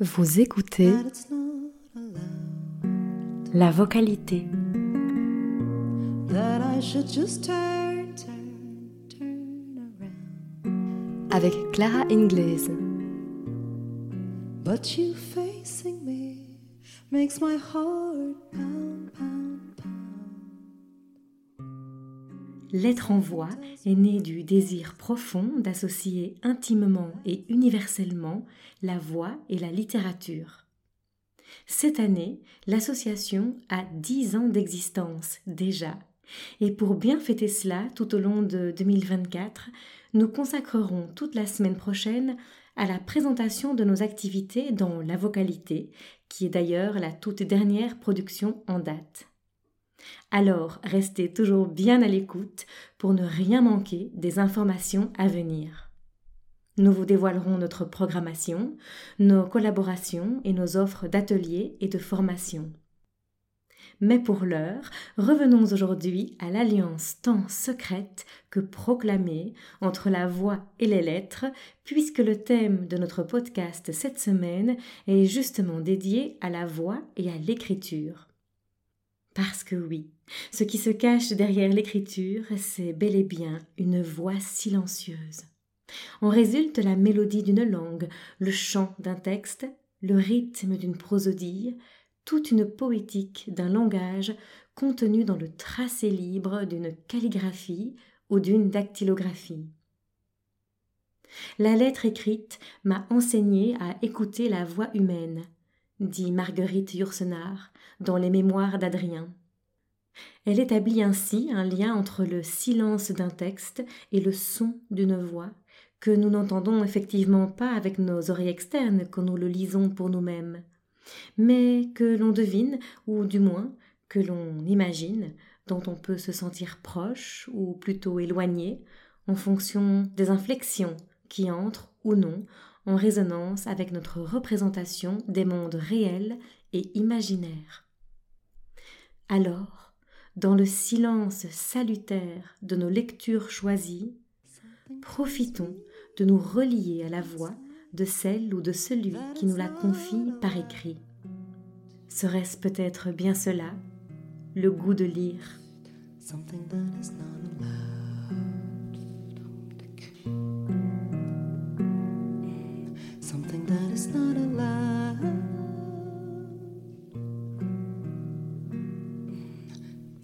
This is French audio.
Vous écoutez that it's not allowed. la vocalité. That I should just turn, turn, turn around. avec Clara Ingles. But you facing me makes my heart pound, pound. L'être en voix est né du désir profond d'associer intimement et universellement la voix et la littérature. Cette année, l'association a 10 ans d'existence déjà. Et pour bien fêter cela tout au long de 2024, nous consacrerons toute la semaine prochaine à la présentation de nos activités dans la vocalité, qui est d'ailleurs la toute dernière production en date. Alors, restez toujours bien à l'écoute pour ne rien manquer des informations à venir. Nous vous dévoilerons notre programmation, nos collaborations et nos offres d'ateliers et de formation. Mais pour l'heure, revenons aujourd'hui à l'alliance tant secrète que proclamée entre la voix et les lettres, puisque le thème de notre podcast cette semaine est justement dédié à la voix et à l'écriture. Parce que oui, ce qui se cache derrière l'écriture, c'est bel et bien une voix silencieuse. En résulte la mélodie d'une langue, le chant d'un texte, le rythme d'une prosodie, toute une poétique d'un langage contenu dans le tracé libre d'une calligraphie ou d'une dactylographie. La lettre écrite m'a enseigné à écouter la voix humaine, dit Marguerite Yourcenar dans les Mémoires d'Adrien. Elle établit ainsi un lien entre le silence d'un texte et le son d'une voix, que nous n'entendons effectivement pas avec nos oreilles externes quand nous le lisons pour nous-mêmes, mais que l'on devine, ou du moins que l'on imagine, dont on peut se sentir proche ou plutôt éloigné, en fonction des inflexions qui entrent ou non en résonance avec notre représentation des mondes réels et imaginaires. Alors, dans le silence salutaire de nos lectures choisies, profitons de nous relier à la voix de celle ou de celui qui nous la confie par écrit. Serait-ce peut-être bien cela, le goût de lire?